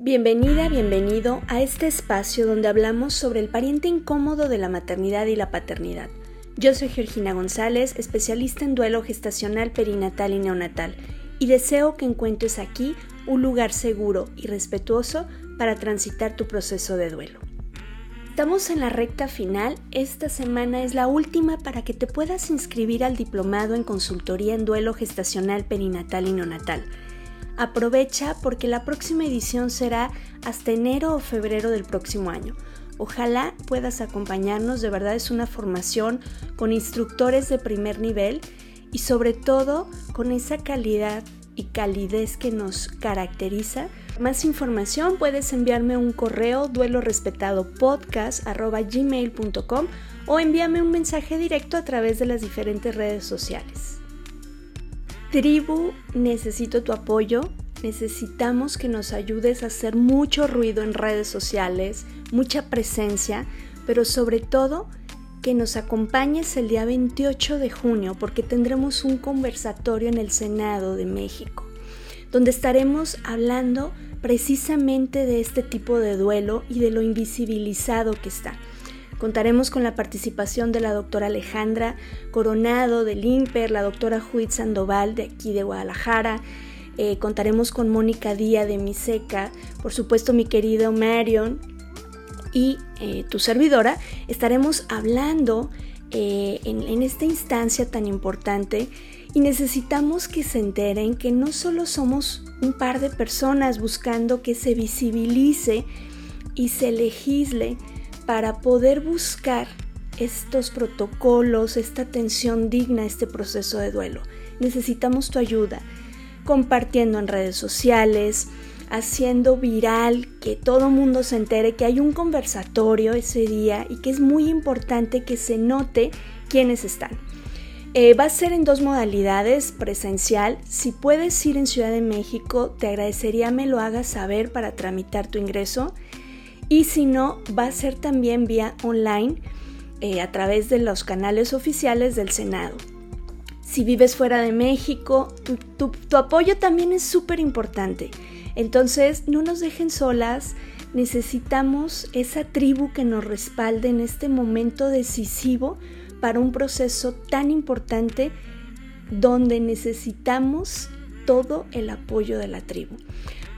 Bienvenida, bienvenido a este espacio donde hablamos sobre el pariente incómodo de la maternidad y la paternidad. Yo soy Georgina González, especialista en duelo gestacional, perinatal y neonatal, y deseo que encuentres aquí un lugar seguro y respetuoso para transitar tu proceso de duelo. Estamos en la recta final, esta semana es la última para que te puedas inscribir al diplomado en consultoría en duelo gestacional, perinatal y neonatal Aprovecha porque la próxima edición será hasta enero o febrero del próximo año. Ojalá puedas acompañarnos, de verdad es una formación con instructores de primer nivel y sobre todo con esa calidad y calidez que nos caracteriza. Más información puedes enviarme un correo duelo respetado podcast@gmail.com o envíame un mensaje directo a través de las diferentes redes sociales. Tribu, necesito tu apoyo. Necesitamos que nos ayudes a hacer mucho ruido en redes sociales, mucha presencia, pero sobre todo que nos acompañes el día 28 de junio porque tendremos un conversatorio en el Senado de México, donde estaremos hablando precisamente de este tipo de duelo y de lo invisibilizado que está. Contaremos con la participación de la doctora Alejandra Coronado del INPER, la doctora Judith Sandoval de aquí de Guadalajara. Eh, contaremos con Mónica Díaz de Miseca, por supuesto mi querido Marion y eh, tu servidora. Estaremos hablando eh, en, en esta instancia tan importante y necesitamos que se enteren que no solo somos un par de personas buscando que se visibilice y se legisle para poder buscar estos protocolos, esta atención digna este proceso de duelo. Necesitamos tu ayuda, compartiendo en redes sociales, haciendo viral, que todo mundo se entere que hay un conversatorio ese día y que es muy importante que se note quiénes están. Eh, va a ser en dos modalidades, presencial. Si puedes ir en Ciudad de México, te agradecería me lo hagas saber para tramitar tu ingreso y si no, va a ser también vía online eh, a través de los canales oficiales del Senado. Si vives fuera de México, tu, tu apoyo también es súper importante. Entonces, no nos dejen solas, necesitamos esa tribu que nos respalde en este momento decisivo para un proceso tan importante donde necesitamos todo el apoyo de la tribu.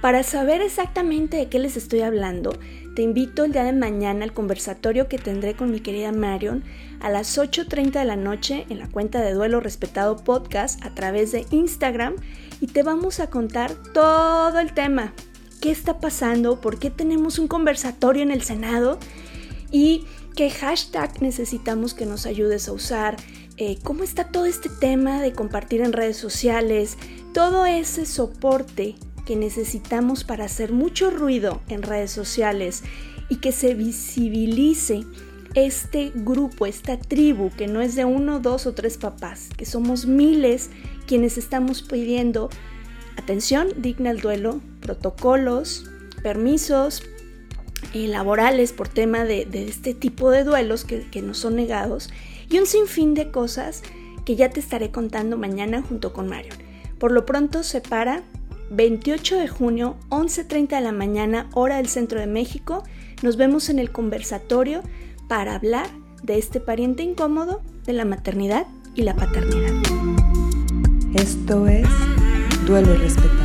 Para saber exactamente de qué les estoy hablando, te invito el día de mañana al conversatorio que tendré con mi querida Marion a las 8.30 de la noche en la cuenta de Duelo Respetado Podcast a través de Instagram y te vamos a contar todo el tema. ¿Qué está pasando? ¿Por qué tenemos un conversatorio en el Senado? ¿Y qué hashtag necesitamos que nos ayudes a usar? Eh, ¿Cómo está todo este tema de compartir en redes sociales? Todo ese soporte necesitamos para hacer mucho ruido en redes sociales y que se visibilice este grupo, esta tribu, que no es de uno, dos o tres papás, que somos miles quienes estamos pidiendo atención digna al duelo, protocolos, permisos eh, laborales por tema de, este tipo de duelos que, que nos son negados y un sinfín de cosas que ya te estaré contando mañana junto con Mario. Por lo pronto se para 28 de junio, 11.30 de la mañana, hora del centro de México. Nos vemos en el conversatorio para hablar de este pariente incómodo de la maternidad y la paternidad. Esto es Duelo y Respetar.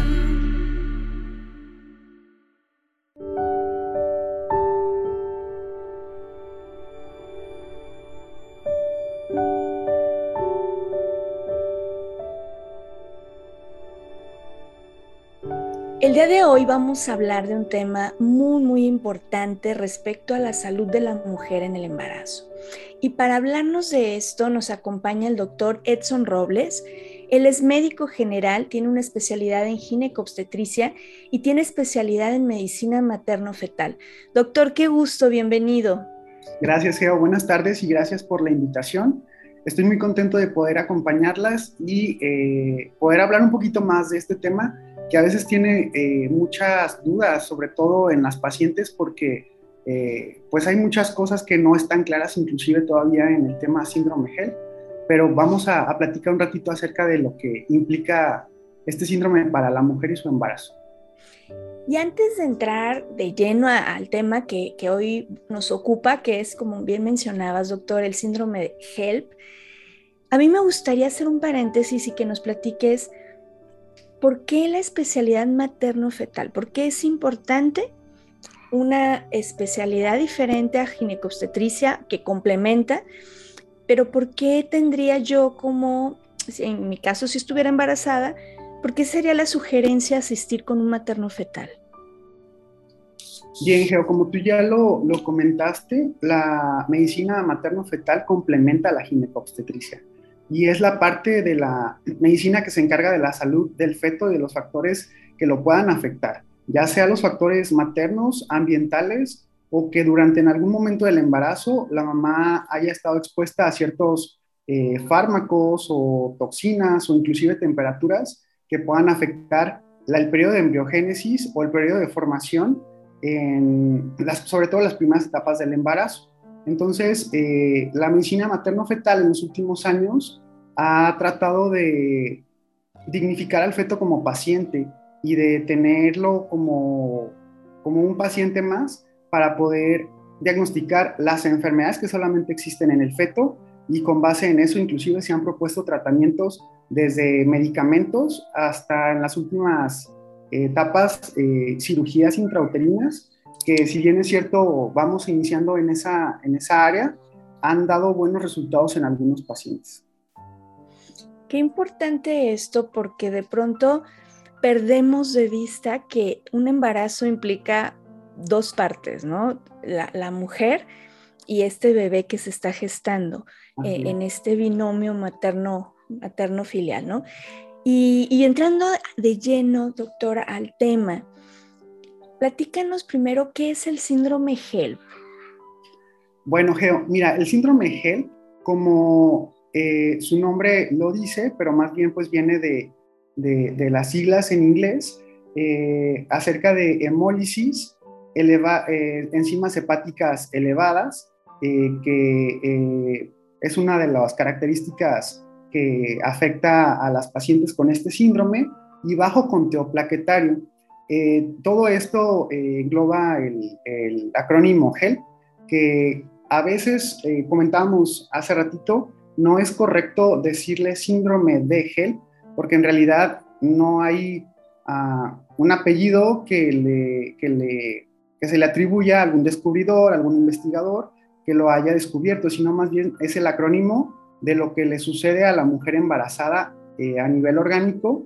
De hoy vamos a hablar de un tema muy muy importante respecto a la salud de la mujer en el embarazo. Y para hablarnos de esto nos acompaña el doctor Edson Robles. Él es médico general, tiene una especialidad en ginecobstetricia y tiene especialidad en medicina materno-fetal. Doctor, qué gusto, bienvenido. Gracias, Geo. Buenas tardes y gracias por la invitación. Estoy muy contento de poder acompañarlas y eh, poder hablar un poquito más de este tema que a veces tiene eh, muchas dudas, sobre todo en las pacientes, porque eh, pues hay muchas cosas que no están claras, inclusive todavía en el tema síndrome GEL, pero vamos a, platicar un ratito acerca de lo que implica este síndrome para la mujer y su embarazo. Y antes de entrar de lleno al tema que, que, hoy nos ocupa, que es, como bien mencionabas, doctor, el síndrome de HELP, a mí me gustaría hacer un paréntesis y que nos platiques por qué la especialidad materno-fetal, por qué es importante una especialidad diferente a ginecobstetricia que complementa, pero por qué tendría yo como, en mi caso si estuviera embarazada, ¿Por qué sería la sugerencia asistir con un materno fetal? Bien, Geo, como tú ya lo, lo comentaste, la medicina materno-fetal complementa a la ginecobstetricia y es la parte de la medicina que se encarga de la salud del feto y de los factores que lo puedan afectar, ya sea los factores maternos, ambientales o que durante en algún momento del embarazo la mamá haya estado expuesta a ciertos eh, fármacos o toxinas o inclusive temperaturas que puedan afectar el periodo de embriogénesis o el periodo de formación, las, sobre todo las primeras etapas del embarazo. Entonces, eh, la medicina materno-fetal en los últimos años ha tratado de dignificar al feto como paciente y de tenerlo como, como un paciente más para poder diagnosticar las enfermedades que solamente existen en el feto y con base en eso inclusive se han propuesto tratamientos desde medicamentos hasta en las últimas etapas eh, cirugías intrauterinas, que si bien es cierto, vamos iniciando en esa, en esa área, han dado buenos resultados en algunos pacientes. Qué importante esto porque de pronto perdemos de vista que un embarazo implica dos partes, ¿no? La, mujer y este bebé que se está gestando eh, en este binomio materno materno-filial, ¿no? Y, entrando de lleno, doctora, al tema, platícanos primero qué es el síndrome HELP. Bueno, Geo, mira, el síndrome HELP, como eh, su nombre lo dice, pero más bien pues viene de, las siglas en inglés, eh, acerca de hemólisis, eh, enzimas hepáticas elevadas, que es una de las características que afecta a las pacientes con este síndrome y bajo conteo plaquetario. Eh, todo esto eh, engloba el, acrónimo HELP, que a veces eh, comentábamos hace ratito, no es correcto decirle síndrome de HELP, porque en realidad no hay ah, un apellido que, le, que, le, que se le atribuya a algún descubridor, algún investigador que lo haya descubierto, sino más bien es el acrónimo de lo que le sucede a la mujer embarazada eh, a nivel orgánico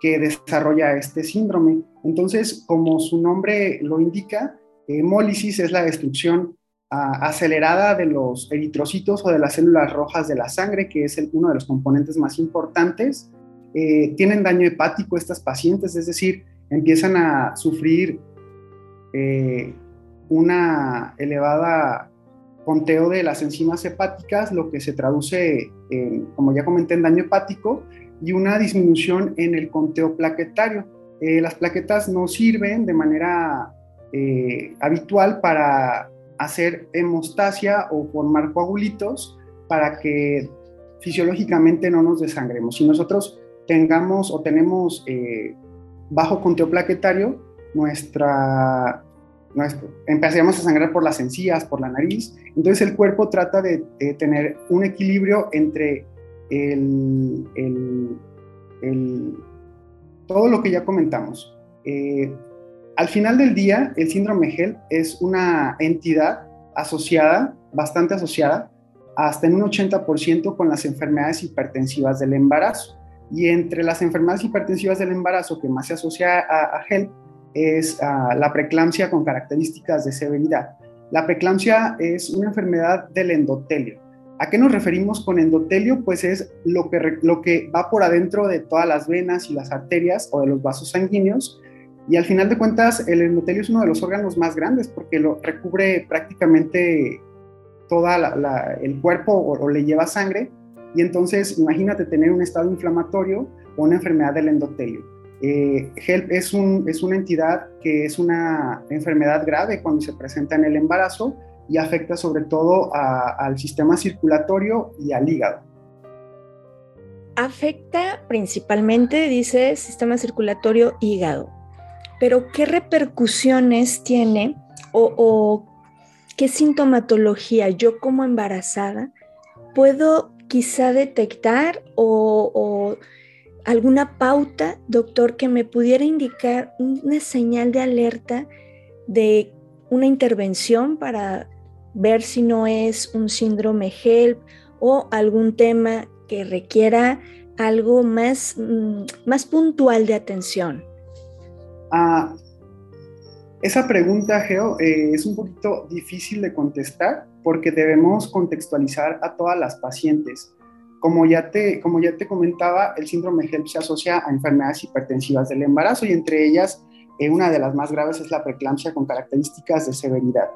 que desarrolla este síndrome. Entonces, como su nombre lo indica, hemólisis es la destrucción ah, acelerada de los eritrocitos o de las células rojas de la sangre, que es uno de los componentes más importantes. Eh, tienen daño hepático estas pacientes, es decir, empiezan a sufrir eh, una elevada conteo de las enzimas hepáticas, lo que se traduce, como ya comenté, en daño hepático y una disminución en el conteo plaquetario. Eh, las plaquetas no sirven de manera eh, habitual para hacer hemostasia o formar coagulitos para que fisiológicamente no nos desangremos. Si nosotros tengamos o tenemos eh, bajo conteo plaquetario, nuestra empezamos a sangrar por las encías, por la nariz. Entonces el cuerpo trata de, tener un equilibrio entre el, todo lo que ya comentamos. Eh, al final del día, el síndrome HELP es una entidad asociada, bastante asociada, hasta en un 80% con las enfermedades hipertensivas del embarazo. Y entre las enfermedades hipertensivas del embarazo que más se asocia a, a HELP es ah, la preeclampsia con características de severidad. La preeclampsia es una enfermedad del endotelio. ¿A qué nos referimos con endotelio? Pues es lo que, lo que va por adentro de todas las venas y las arterias o de los vasos sanguíneos. Y al final de cuentas, el endotelio es uno de los órganos más grandes porque lo recubre prácticamente todo el cuerpo o le lleva sangre. Y entonces, imagínate tener un estado inflamatorio o una enfermedad del endotelio. Eh, HELP es, un, es una entidad que es una enfermedad grave cuando se presenta en el embarazo y afecta sobre todo al sistema circulatorio y al hígado. Afecta principalmente, dice, sistema circulatorio hígado. pero ¿qué repercusiones tiene o, qué sintomatología yo como embarazada puedo quizá detectar o, alguna pauta, doctor, que me pudiera indicar una señal de alerta de una intervención para ver si no es un síndrome HELP o algún tema que requiera algo más, mm, más puntual de atención? Ah, esa pregunta, Geo, eh, es un poquito difícil de contestar porque debemos contextualizar a todas las pacientes. Como ya te, como ya te comentaba, el síndrome HELP se asocia a enfermedades hipertensivas del embarazo y entre ellas eh, una de las más graves es la preeclampsia con características de severidad.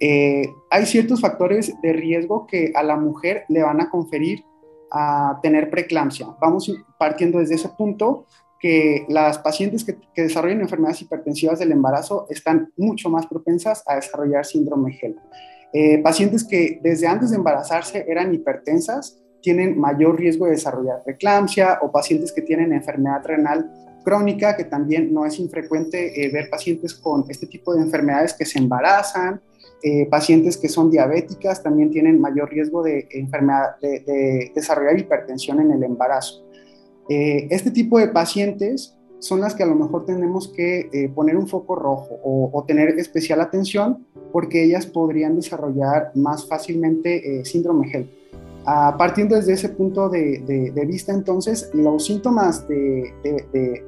Eh, hay ciertos factores de riesgo que a la mujer le van a conferir a tener preeclampsia. Vamos partiendo desde ese punto que las pacientes que, desarrollan enfermedades hipertensivas del embarazo están mucho más propensas a desarrollar síndrome HELP. Eh, pacientes que desde antes de embarazarse eran hipertensas tienen mayor riesgo de desarrollar preeclampsia o pacientes que tienen enfermedad renal crónica, que también no es infrecuente eh, ver pacientes con este tipo de enfermedades que se embarazan, eh, pacientes que son diabéticas también tienen mayor riesgo de, enfermedad, de, desarrollar hipertensión en el embarazo. Eh, este tipo de pacientes son las que a lo mejor tenemos que eh, poner un foco rojo o, tener especial atención porque ellas podrían desarrollar más fácilmente síndrome HELP. Partiendo desde ese punto de, vista, entonces, los síntomas de,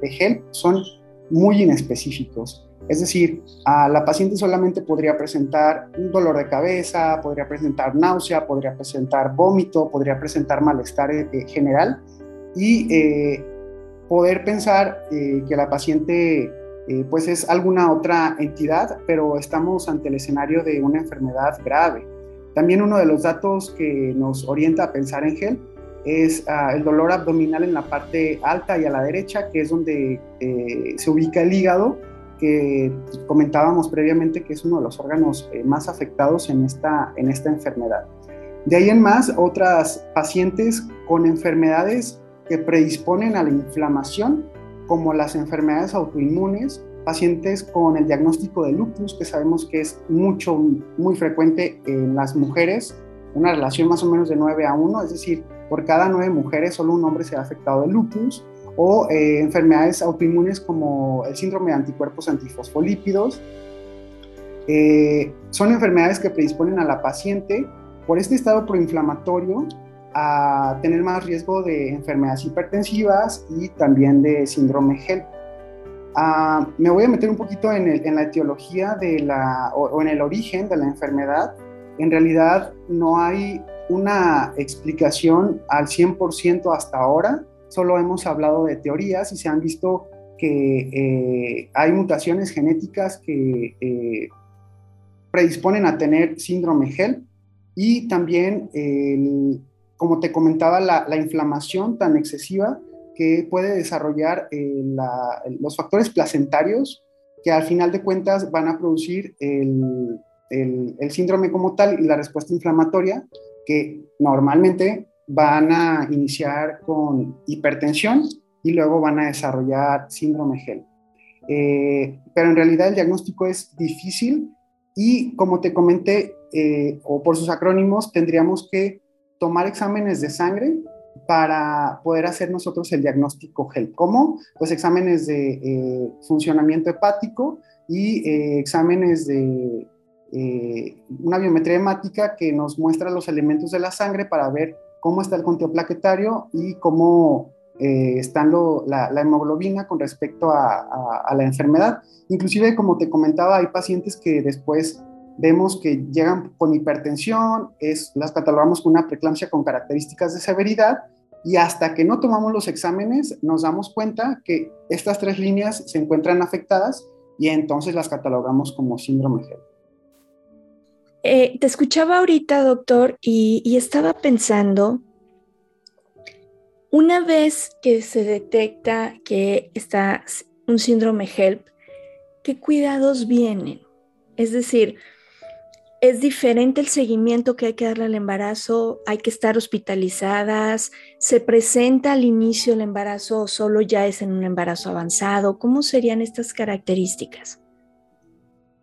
HELP son muy inespecíficos. Es decir, a la paciente solamente podría presentar un dolor de cabeza, podría presentar náusea, podría presentar vómito, podría presentar malestar eh, eh, general y eh, poder pensar que la paciente pues es alguna otra entidad, pero estamos ante el escenario de una enfermedad grave. También uno de los datos que nos orienta a pensar en GEL es ah, el dolor abdominal en la parte alta y a la derecha, que es donde se ubica el hígado que comentábamos previamente que es uno de los órganos eh, más afectados en esta, en esta enfermedad. De ahí en más, otras pacientes con enfermedades que predisponen a la inflamación, como las enfermedades autoinmunes, pacientes con el diagnóstico de lupus, que sabemos que es mucho, muy frecuente en las mujeres, una relación más o menos de 9 a 1, es decir, por cada 9 mujeres solo un hombre se ha afectado de lupus, o eh, enfermedades autoinmunes como el síndrome de anticuerpos antifosfolípidos. Eh, son enfermedades que predisponen a la paciente por este estado proinflamatorio a tener más riesgo de enfermedades hipertensivas y también de síndrome HELP. Ah, me voy a meter un poquito en, la etiología de la, o, en el origen de la enfermedad. En realidad no hay una explicación al 100% hasta ahora solo hemos hablado de teorías y se han visto que eh, hay mutaciones genéticas que eh, predisponen a tener síndrome HELP y también, como te comentaba, la, inflamación tan excesiva que puede desarrollar eh, los factores placentarios que al final de cuentas van a producir el, el síndrome como tal y la respuesta inflamatoria que normalmente van a iniciar con hipertensión y luego van a desarrollar síndrome HELP. Eh, pero en realidad el diagnóstico es difícil y como te comenté, eh, o por sus acrónimos, tendríamos que tomar exámenes de sangre para poder hacer nosotros el diagnóstico HELP. ¿Cómo? Pues exámenes de eh, funcionamiento hepático y exámenes de una biometría hemática que nos muestra los elementos de la sangre para ver cómo está el conteo plaquetario y cómo eh, está la, hemoglobina con respecto a, la enfermedad. Inclusive, como te comentaba, hay pacientes que después vemos que llegan con hipertensión, es, las catalogamos con una preeclampsia con características de severidad y hasta que no tomamos los exámenes nos damos cuenta que estas tres líneas se encuentran afectadas y entonces las catalogamos como síndrome GERD. Eh, te escuchaba ahorita, doctor, y, estaba pensando, una vez que se detecta que está un síndrome HELP, ¿qué cuidados vienen? Es decir, ¿Es diferente el seguimiento que hay que darle al embarazo? ¿Hay que estar hospitalizadas? ¿Se presenta al inicio el embarazo o solo ya es en un embarazo avanzado? ¿Cómo serían estas características?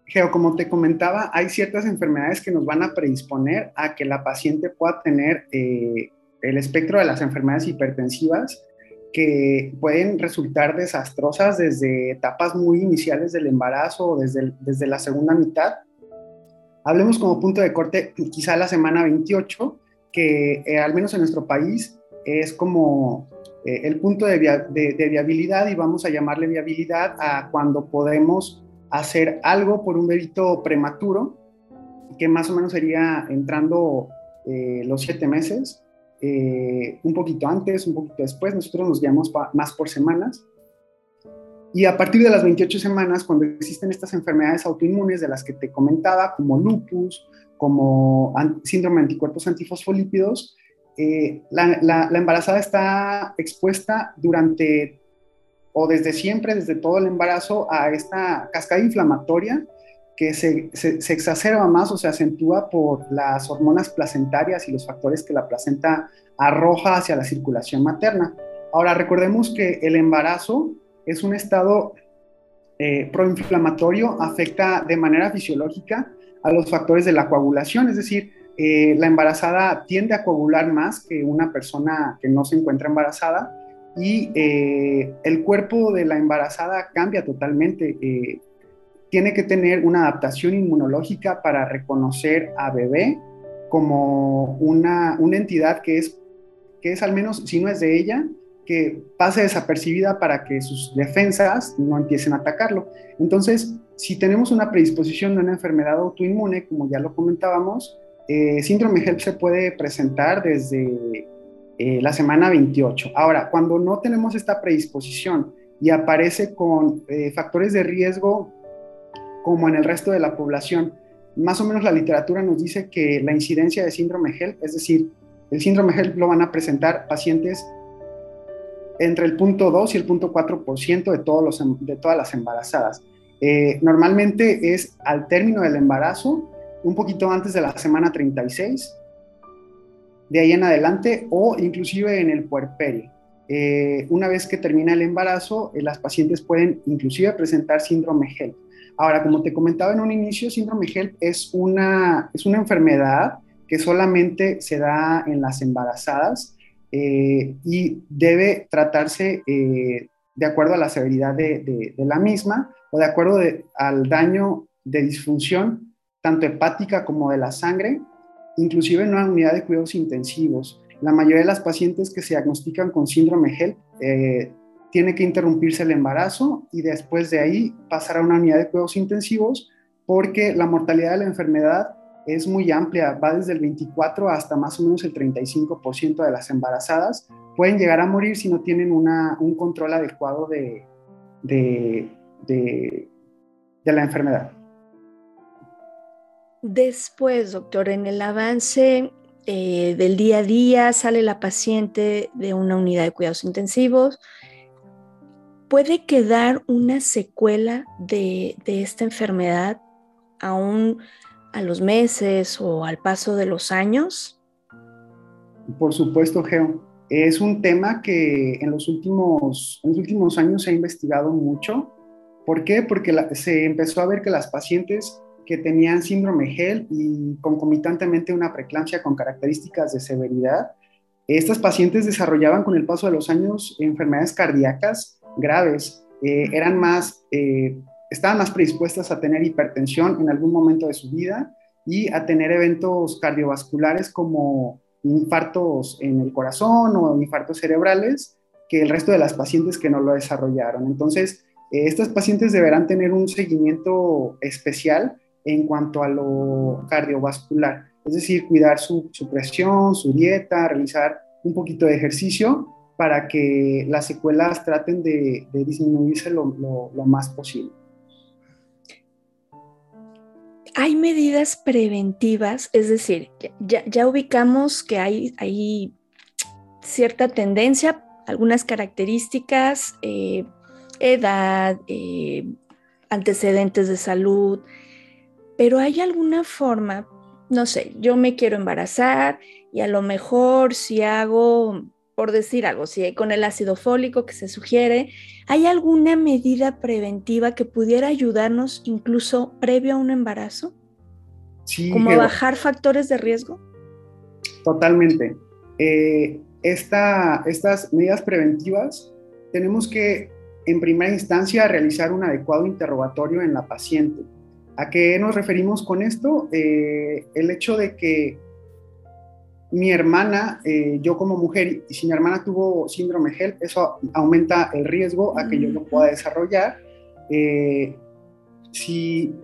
Geo, como te comentaba, hay ciertas enfermedades que nos van a predisponer a que la paciente pueda tener eh, el espectro de las enfermedades hipertensivas que pueden resultar desastrosas desde etapas muy iniciales del embarazo o desde, desde la segunda mitad. Hablemos como punto de corte quizá la semana 28, que eh, al menos en nuestro país es como eh, el punto de, viabilidad y vamos a llamarle viabilidad a cuando podemos hacer algo por un bebito prematuro, que más o menos sería entrando eh, los siete meses, un poquito antes, un poquito después, nosotros nos guiamos más por semanas. Y a partir de las 28 semanas, cuando existen estas enfermedades autoinmunes de las que te comentaba, como lupus, como síndrome de anticuerpos antifosfolípidos, eh, la, embarazada está expuesta durante o desde siempre, desde todo el embarazo, a esta cascada inflamatoria que se, exacerba más o se acentúa por las hormonas placentarias y los factores que la placenta arroja hacia la circulación materna. Ahora, recordemos que el embarazo es un estado eh, proinflamatorio, afecta de manera fisiológica a los factores de la coagulación, es decir, eh, la embarazada tiende a coagular más que una persona que no se encuentra embarazada y eh, el cuerpo de la embarazada cambia totalmente. tiene que tener una adaptación inmunológica para reconocer a bebé como una, una entidad que es, que es al menos, si no es de ella, que pase desapercibida para que sus defensas no empiecen a atacarlo. Entonces, si tenemos una predisposición de una enfermedad autoinmune, como ya lo comentábamos, eh, síndrome HELP se puede presentar desde eh, la semana 28. Ahora, cuando no tenemos esta predisposición y aparece con eh, factores de riesgo como en el resto de la población, más o menos la literatura nos dice que la incidencia de síndrome HELP, es decir, el síndrome HELP lo van a presentar pacientes entre el punto 2 y el punto 4% de, todos los, em, de todas las embarazadas. Eh, normalmente es al término del embarazo, un poquito antes de la semana 36, de ahí en adelante o inclusive en el puerperio. Eh, una vez que termina el embarazo, eh, las pacientes pueden inclusive presentar síndrome HELP. Ahora, como te comentaba en un inicio, síndrome HELP es una, es una enfermedad que solamente se da en las embarazadas eh, y debe tratarse eh, de acuerdo a la severidad de, la misma o de acuerdo al daño de disfunción, tanto hepática como de la sangre, inclusive en una unidad de cuidados intensivos. La mayoría de las pacientes que se diagnostican con síndrome HELP eh, tiene que interrumpirse el embarazo y después de ahí pasar a una unidad de cuidados intensivos porque la mortalidad de la enfermedad es muy amplia, va desde el 24 hasta más o menos el 35% de las embarazadas pueden llegar a morir si no tienen un control adecuado de, de, la enfermedad. Después, doctor, en el avance eh, del día a día sale la paciente de una unidad de cuidados intensivos. ¿Puede quedar una secuela de, de esta enfermedad aún a los meses o al paso de los años? Por supuesto, Geo. Es un tema que en los últimos, en los últimos años se ha investigado mucho. ¿Por qué? Porque se empezó a ver que las pacientes que tenían síndrome GEL y concomitantemente una preeclampsia con características de severidad, estas pacientes desarrollaban con el paso de los años enfermedades cardíacas graves, eh, eran más eh, estaban más predispuestas a tener hipertensión en algún momento de su vida y a tener eventos cardiovasculares como infartos en el corazón o infartos cerebrales que el resto de las pacientes que no lo desarrollaron. Entonces, eh, estas pacientes deberán tener un seguimiento especial en cuanto a lo cardiovascular, es decir, cuidar su, presión, su dieta, realizar un poquito de ejercicio para que las secuelas traten de, disminuirse lo más posible. hay medidas preventivas, es decir, ya, ubicamos que hay, hay, cierta tendencia, algunas características, eh, edad, eh, antecedentes de salud, pero hay alguna forma, no sé, yo me quiero embarazar y a lo mejor si hago, por decir algo, si con el ácido fólico que se sugiere, ¿hay alguna medida preventiva que pudiera ayudarnos incluso previo a un embarazo? Sí. ¿Como bajar factores de riesgo? Totalmente. Eh, estas medidas preventivas tenemos que, en primera instancia, realizar un adecuado interrogatorio en la paciente ¿A qué nos referimos con esto? Eh, el hecho de que mi hermana, eh, yo como mujer, y si mi hermana tuvo síndrome HELP, eso aumenta el riesgo a que yo lo pueda desarrollar. Eh, si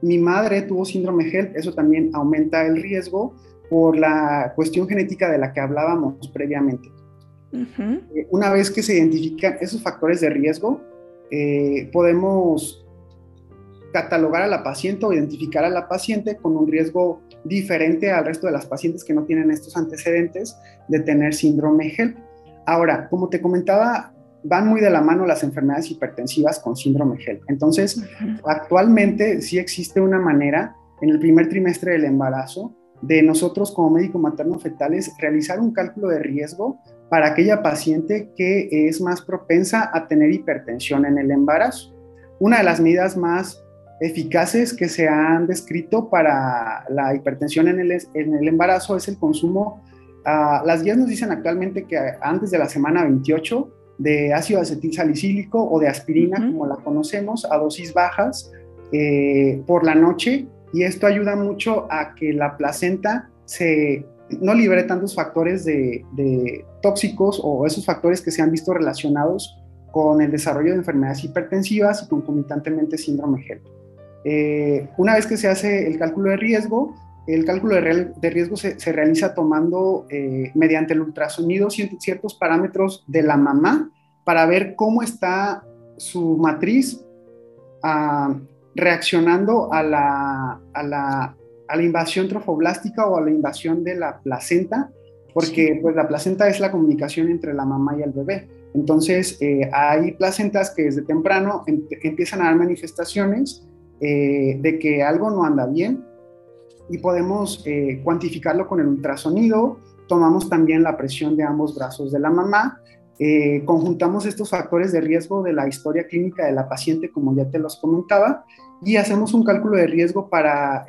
mi madre tuvo síndrome HELP, eso también aumenta el riesgo por la cuestión genética de la que hablábamos previamente. una vez que se identifican esos factores de riesgo, podemos catalogar a la paciente o identificar a la paciente con un riesgo diferente al resto de las pacientes que no tienen estos antecedentes de tener síndrome HELP. Ahora, como te comentaba, van muy de la mano las enfermedades hipertensivas con síndrome HELP. Entonces, actualmente sí existe una manera en el primer trimestre del embarazo de nosotros como médico materno fetales realizar un cálculo de riesgo para aquella paciente que es más propensa a tener hipertensión en el embarazo. Una de las medidas más eficaces que se han descrito para la hipertensión en el, en el embarazo es el consumo, uh, las guías nos dicen actualmente que antes de la semana 28 de ácido acetil salicílico o de aspirina, como la conocemos, a dosis bajas eh, por la noche y esto ayuda mucho a que la placenta se no libere tantos factores de, de tóxicos o esos factores que se han visto relacionados con el desarrollo de enfermedades hipertensivas y concomitantemente síndrome HELP. Eh, una vez que se hace el cálculo de riesgo, el cálculo de, riesgo se, realiza tomando eh, mediante el ultrasonido ciertos parámetros de la mamá para ver cómo está su matriz ah, reaccionando a la, a, la, a la, invasión trofoblástica o a la invasión de la placenta, porque pues, la placenta es la comunicación entre la mamá y el bebé. Entonces, eh, hay placentas que desde temprano em, empiezan a dar manifestaciones eh, de que algo no anda bien y podemos eh, cuantificarlo con el ultrasonido. Tomamos también la presión de ambos brazos de la mamá. Eh, conjuntamos estos factores de riesgo de la historia clínica de la paciente, como ya te los comentaba, y hacemos un cálculo de riesgo para,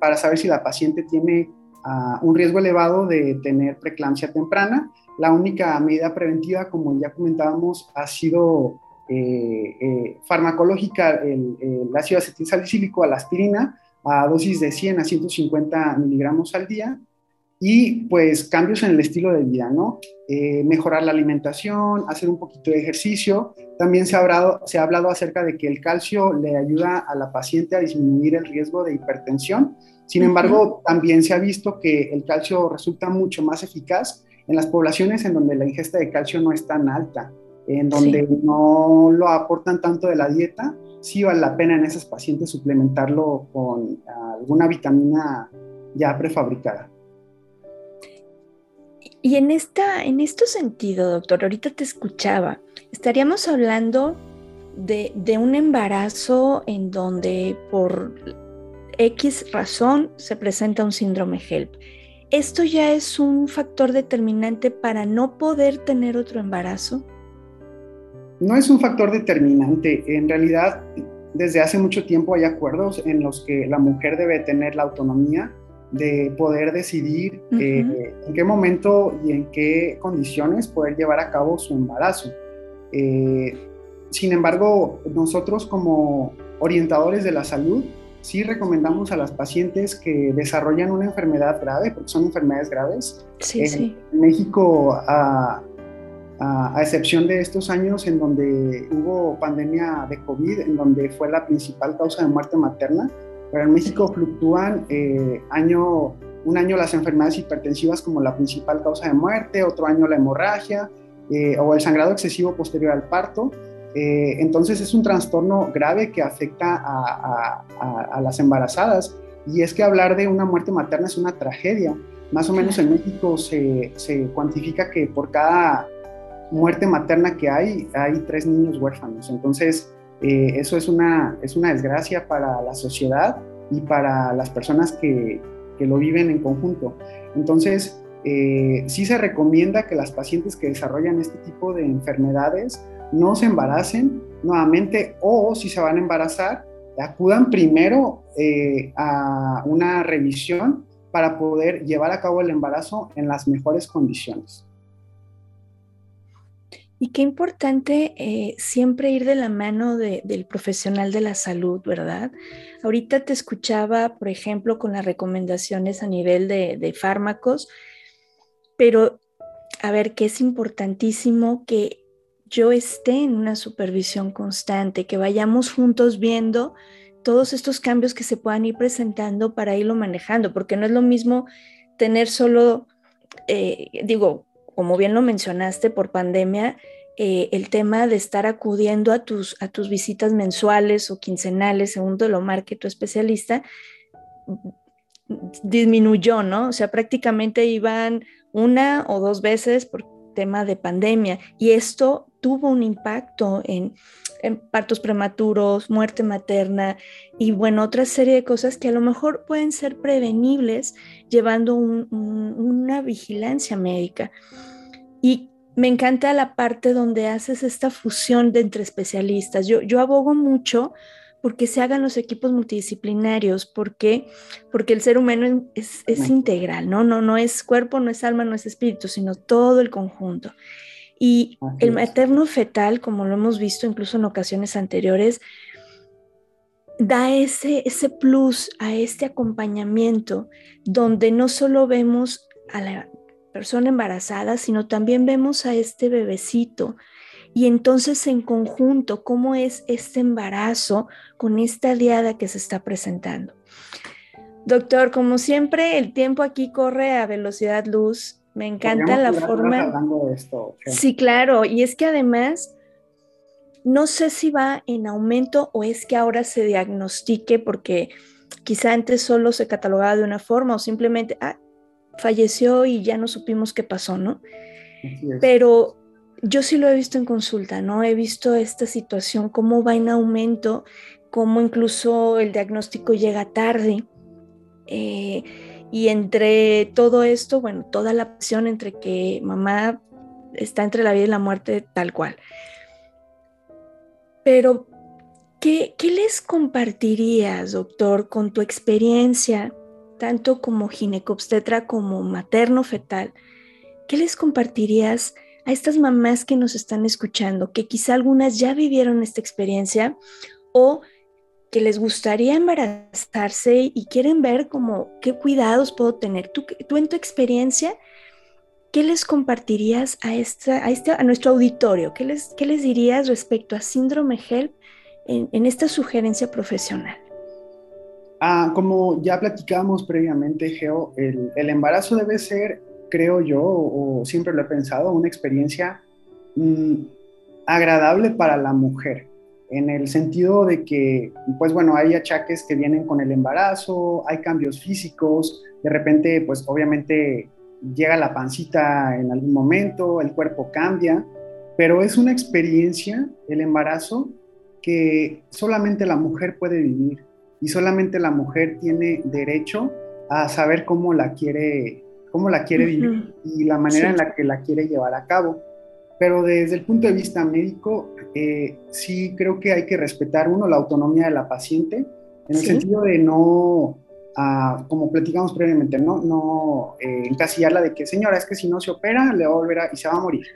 para saber si la paciente tiene ah, un riesgo elevado de tener preeclampsia temprana. La única medida preventiva, como ya comentábamos, ha sido eh, eh, farmacológica, el, ácido acetil salicílico a la aspirina, a dosis de 100 a 150 miligramos al día, y pues cambios en el estilo de vida, ¿no? Eh, mejorar la alimentación, hacer un poquito de ejercicio. También se ha, hablado, se ha hablado acerca de que el calcio le ayuda a la paciente a disminuir el riesgo de hipertensión. Sin embargo, también se ha visto que el calcio resulta mucho más eficaz en las poblaciones en donde la ingesta de calcio no es tan alta en donde no lo aportan tanto de la dieta, sí vale la pena en esas pacientes suplementarlo con alguna vitamina ya prefabricada. Y en, esta, en este sentido, doctor, ahorita te escuchaba, estaríamos hablando de, de un embarazo en donde por X razón se presenta un síndrome HELP. ¿Esto ya es un factor determinante para no poder tener otro embarazo? No es un factor determinante. En realidad, desde hace mucho tiempo hay acuerdos en los que la mujer debe tener la autonomía de poder decidir eh, en qué momento y en qué condiciones poder llevar a cabo su embarazo. Eh, sin embargo, nosotros como orientadores de la salud, sí recomendamos a las pacientes que desarrollan una enfermedad grave, porque son enfermedades graves. Sí, sí. En México, a, a, excepción de estos años en donde hubo pandemia de COVID, en donde fue la principal causa de muerte materna, pero en México fluctúan eh, año, un año las enfermedades hipertensivas como la principal causa de muerte, otro año la hemorragia eh, o el sangrado excesivo posterior al parto. Eh, entonces es un trastorno grave que afecta a, a, las embarazadas y es que hablar de una muerte materna es una tragedia. Más o menos en México se, se cuantifica que por cada muerte materna que hay, hay tres niños huérfanos. Entonces, eh, eso es una, es una desgracia para la sociedad y para las personas que, que lo viven en conjunto. Entonces, eh, sí se recomienda que las pacientes que desarrollan este tipo de enfermedades no se embaracen nuevamente o si se van a embarazar, acudan primero eh, a una revisión para poder llevar a cabo el embarazo en las mejores condiciones. Y qué importante eh, siempre ir de la mano del profesional de la salud, ¿verdad? Ahorita te escuchaba, por ejemplo, con las recomendaciones a nivel de, de fármacos, pero a ver, que es importantísimo que yo esté en una supervisión constante, que vayamos juntos viendo todos estos cambios que se puedan ir presentando para irlo manejando, porque no es lo mismo tener solo, eh, digo, como bien lo mencionaste, por pandemia, eh, el tema de estar acudiendo a tus, a tus visitas mensuales o quincenales, según te lo marque tu especialista, disminuyó, ¿no? O sea, prácticamente iban una o dos veces por tema de pandemia y esto tuvo un impacto en, partos prematuros, muerte materna y bueno, otra serie de cosas que a lo mejor pueden ser prevenibles llevando una vigilancia médica. Y me encanta la parte donde haces esta fusión de entre especialistas. Yo, yo abogo mucho porque se hagan los equipos multidisciplinarios, porque porque el ser humano es, es integral, ¿no? No no es cuerpo, no es alma, no es espíritu, sino todo el conjunto. Y el materno fetal, como lo hemos visto incluso en ocasiones anteriores, da ese, ese plus a este acompañamiento donde no solo vemos a la persona embarazada, sino también vemos a este bebecito. Y entonces en conjunto, cómo es este embarazo con esta diada que se está presentando. Doctor, como siempre, el tiempo aquí corre a velocidad luz me encanta la forma. Sí, claro. Y es que además, no sé si va en aumento o es que ahora se diagnostique porque quizá antes solo se catalogaba de una forma o simplemente ah, falleció y ya no supimos qué pasó, ¿no? Pero yo sí lo he visto en consulta, ¿no? He visto esta situación, cómo va en aumento, cómo incluso el diagnóstico llega tarde. Eh, y entre todo esto, bueno, toda la pasión entre que mamá está entre la vida y la muerte tal cual. Pero, ¿qué, les compartirías, doctor, con tu experiencia, tanto como ginecobstetra como materno-fetal? ¿Qué les compartirías a estas mamás que nos están escuchando, que quizá algunas ya vivieron esta experiencia o que les gustaría embarazarse y quieren ver como qué cuidados puedo tener. Tú, tú en tu experiencia, ¿qué les compartirías a, esta, a, este, a nuestro auditorio? ¿Qué les, qué les dirías respecto a síndrome HELP en, en esta sugerencia profesional? Ah, como ya platicábamos previamente, Geo, el, el, embarazo debe ser, creo yo, o, siempre lo he pensado, una experiencia mm, agradable para la mujer en el sentido de que, pues bueno, hay achaques que vienen con el embarazo, hay cambios físicos, de repente, pues obviamente llega la pancita en algún momento, el cuerpo cambia, pero es una experiencia, el embarazo, que solamente la mujer puede vivir y solamente la mujer tiene derecho a saber cómo la quiere, cómo la quiere vivir y la manera en la que la quiere llevar a cabo. Pero desde el punto de vista médico, eh, sí creo que hay que respetar, uno, la autonomía de la paciente, en el sentido de no, ah, como platicamos previamente, no, no eh, encasillarla de que, señora, es que si no se opera, le va a volver a, y se va a morir.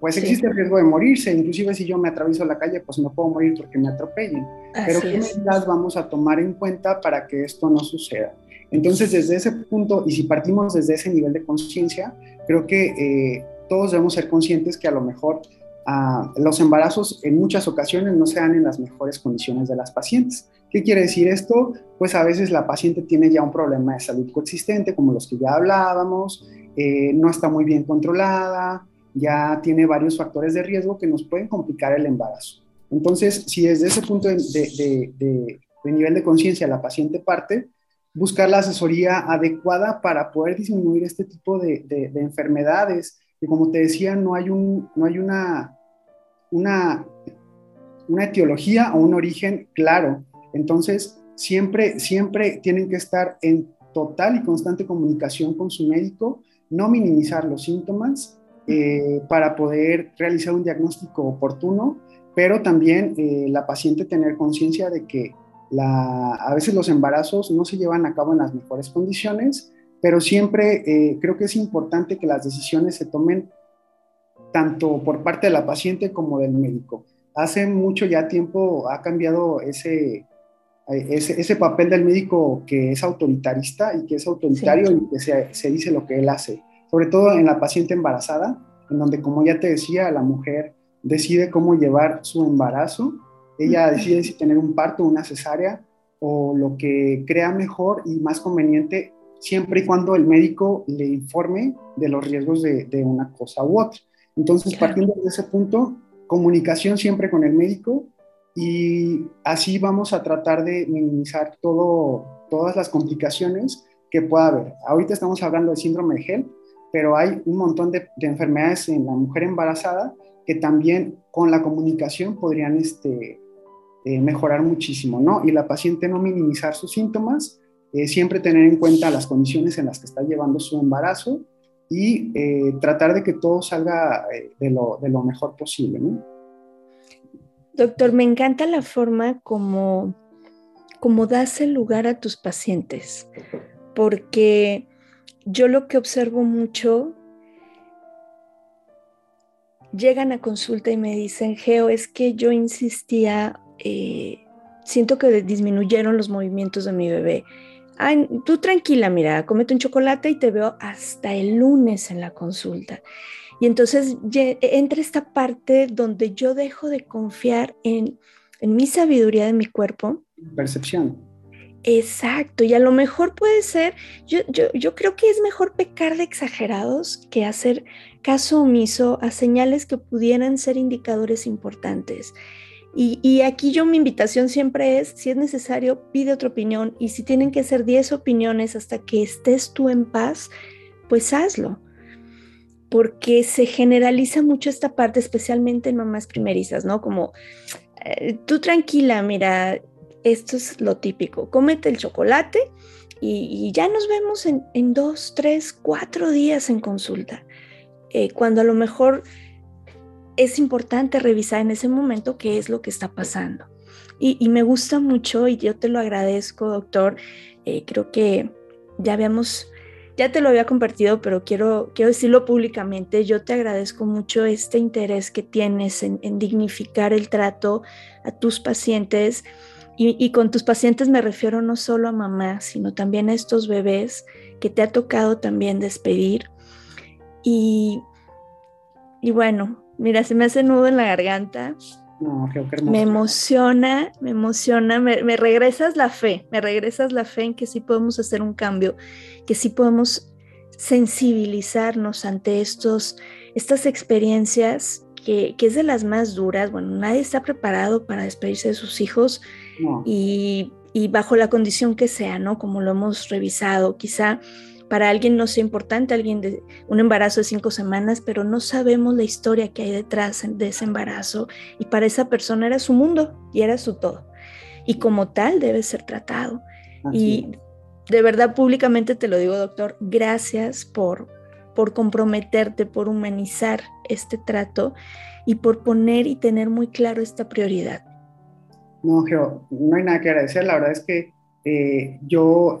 Pues existe el riesgo de morirse, inclusive si yo me atravieso la calle, pues no puedo morir porque me atropellen. Pero ¿qué medidas vamos a tomar en cuenta para que esto no suceda? Entonces, desde ese punto, y si partimos desde ese nivel de conciencia, creo que eh, todos debemos ser conscientes que a lo mejor ah, los embarazos en muchas ocasiones no se dan en las mejores condiciones de las pacientes. ¿Qué quiere decir esto? Pues a veces la paciente tiene ya un problema de salud coexistente, como los que ya hablábamos, eh, no está muy bien controlada, ya tiene varios factores de riesgo que nos pueden complicar el embarazo. Entonces, si desde ese punto de, nivel de conciencia la paciente parte, buscar la asesoría adecuada para poder disminuir este tipo de, enfermedades, y como te decía, no hay, un, no hay una, una, una etiología o un origen claro. Entonces, siempre, siempre tienen que estar en total y constante comunicación con su médico, no minimizar los síntomas eh, para poder realizar un diagnóstico oportuno, pero también eh, la paciente tener conciencia de que la, a veces los embarazos no se llevan a cabo en las mejores condiciones, pero siempre eh, creo que es importante que las decisiones se tomen tanto por parte de la paciente como del médico. Hace mucho ya tiempo ha cambiado ese, ese, ese papel del médico que es autoritarista y que es autoritario y que se, se dice lo que él hace sobre todo en la paciente embarazada, en donde, como ya te decía, la mujer decide cómo llevar su embarazo, ella decide si tener un parto, una cesárea o lo que crea mejor y más conveniente, siempre y cuando el médico le informe de los riesgos de, una cosa u otra. Entonces, partiendo de ese punto, comunicación siempre con el médico y así vamos a tratar de minimizar todo, todas las complicaciones que pueda haber. Ahorita estamos hablando del síndrome de HELP, pero hay un montón de, enfermedades en la mujer embarazada que también con la comunicación podrían este, eh, mejorar muchísimo, ¿no? Y la paciente no minimizar sus síntomas, eh, siempre tener en cuenta las condiciones en las que está llevando su embarazo y eh, tratar de que todo salga de lo, de, lo, mejor posible. Doctor, me encanta la forma como, como das el lugar a tus pacientes, porque yo lo que observo mucho, llegan a consulta y me dicen, Geo, es que yo insistía, eh, siento que disminuyeron los movimientos de mi bebé. Ay, tú tranquila, mira, comete un chocolate y te veo hasta el lunes en la consulta. Y entonces entra esta parte donde yo dejo de confiar en, en mi sabiduría de mi cuerpo. Percepción Exacto, y a lo mejor puede ser, yo, yo, creo que es mejor pecar de exagerados que hacer caso omiso a señales que pudieran ser indicadores importantes. Y, aquí yo mi invitación siempre es, si es necesario, pide otra opinión y si tienen que ser 10 opiniones hasta que estés tú en paz, pues hazlo. Porque se generaliza mucho esta parte, especialmente en mamás primerizas, ¿no? Como, eh, tú tranquila, mira, esto es lo típico, cómete el chocolate y, ya nos vemos en, dos, tres, cuatro días en consulta, eh, cuando a lo mejor es importante revisar en ese momento qué es lo que está pasando. Y, me gusta mucho y yo te lo agradezco, doctor. Eh, creo que ya habíamos, ya te lo había compartido, pero quiero, quiero decirlo públicamente. Yo te agradezco mucho este interés que tienes en, en dignificar el trato a tus pacientes y, con tus pacientes me refiero no solo a mamá, sino también a estos bebés que te ha tocado también despedir. Y, y bueno, mira, se me hace nudo en la garganta. No, creo que me emociona, me emociona, me, me, regresas la fe, me regresas la fe en que sí podemos hacer un cambio, que sí podemos sensibilizarnos ante estos, estas experiencias que, que es de las más duras. Bueno, nadie está preparado para despedirse de sus hijos y, bajo la condición que sea, ¿no? Como lo hemos revisado, quizá para alguien no sea importante, alguien de un embarazo de cinco semanas, pero no sabemos la historia que hay detrás de ese embarazo y para esa persona era su mundo y era su todo. Y como tal debe ser tratado. y de verdad públicamente te lo digo, doctor, gracias por, por comprometerte, por humanizar este trato y por poner y tener muy claro esta prioridad. No, Geo, no hay nada que agradecer. La verdad es que eh, yo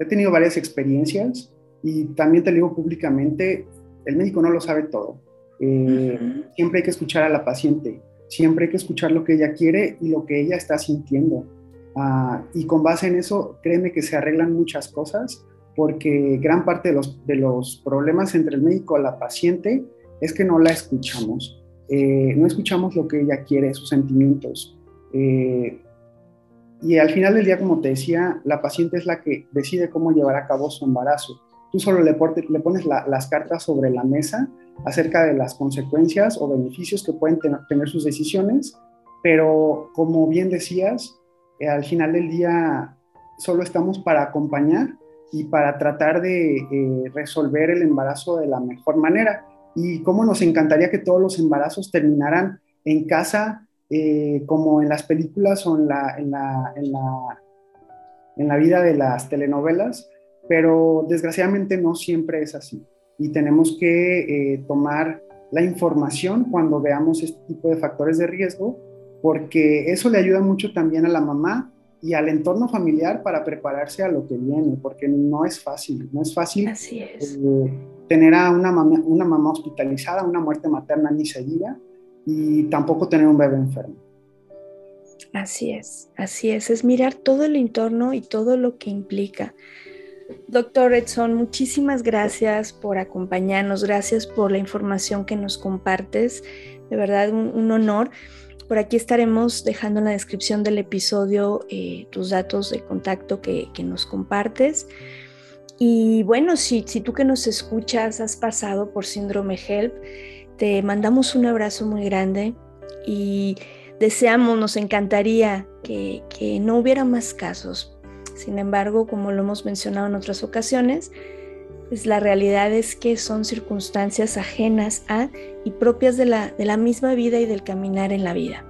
he tenido varias experiencias y también te digo públicamente, el médico no lo sabe todo. Eh, siempre hay que escuchar a la paciente, siempre hay que escuchar lo que ella quiere y lo que ella está sintiendo. Ah, y con base en eso, créeme que se arreglan muchas cosas porque gran parte de los, de los problemas entre el médico y la paciente es que no la escuchamos. Eh, no escuchamos lo que ella quiere, sus sentimientos. Eh, y al final del día, como te decía, la paciente es la que decide cómo llevar a cabo su embarazo. Tú solo le, pones las cartas sobre la mesa acerca de las consecuencias o beneficios que pueden tener sus decisiones, pero como bien decías, eh, al final del día solo estamos para acompañar y para tratar de eh, resolver el embarazo de la mejor manera. Y cómo nos encantaría que todos los embarazos terminaran en casa eh, como en las películas o en la, en, la, en, la, en la vida de las telenovelas, pero desgraciadamente no siempre es así. Y tenemos que eh, tomar la información cuando veamos este tipo de factores de riesgo, porque eso le ayuda mucho también a la mamá y al entorno familiar para prepararse a lo que viene, porque no es fácil, no es fácil es. Eh, tener a una mamá, una mamá hospitalizada, una muerte materna ni seguida, y tampoco tener un bebé enfermo. Así es, así es, es mirar todo el entorno y todo lo que implica. Doctor Edson, muchísimas gracias por acompañarnos, gracias por la información que nos compartes, de verdad un, honor. Por aquí estaremos dejando en la descripción del episodio eh, tus datos de contacto que, nos compartes. Y bueno, si, si tú que nos escuchas has pasado por síndrome HELP, te mandamos un abrazo muy grande y deseamos, nos encantaría que, que no hubiera más casos. Sin embargo, como lo hemos mencionado en otras ocasiones, pues la realidad es que son circunstancias ajenas a y propias de la, de la misma vida y del caminar en la vida.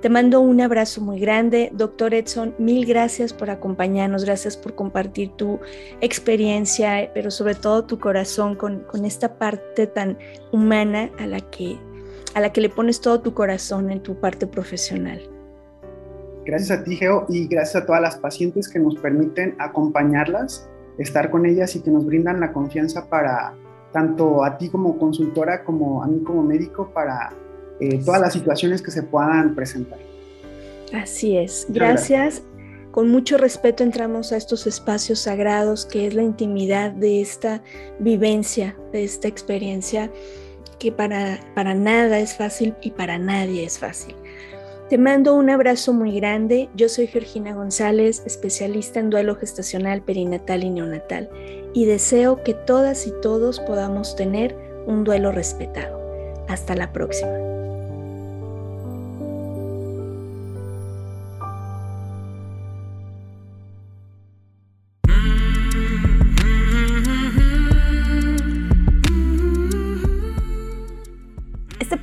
Te mando un abrazo muy grande, doctor Edson. Mil gracias por acompañarnos, gracias por compartir tu experiencia, pero sobre todo tu corazón con, con esta parte tan humana a la, que, a la que le pones todo tu corazón en tu parte profesional. Gracias a ti, Geo, y gracias a todas las pacientes que nos permiten acompañarlas, estar con ellas y que nos brindan la confianza para, tanto a ti como consultora, como a mí como médico, para eh, todas las situaciones que se puedan presentar. Así es, gracias. Con mucho respeto entramos a estos espacios sagrados que es la intimidad de esta vivencia, de esta experiencia que para, para nada es fácil y para nadie es fácil. Te mando un abrazo muy grande. Yo soy Georgina González, especialista en duelo gestacional, perinatal y neonatal, y deseo que todas y todos podamos tener un duelo respetado. Hasta la próxima.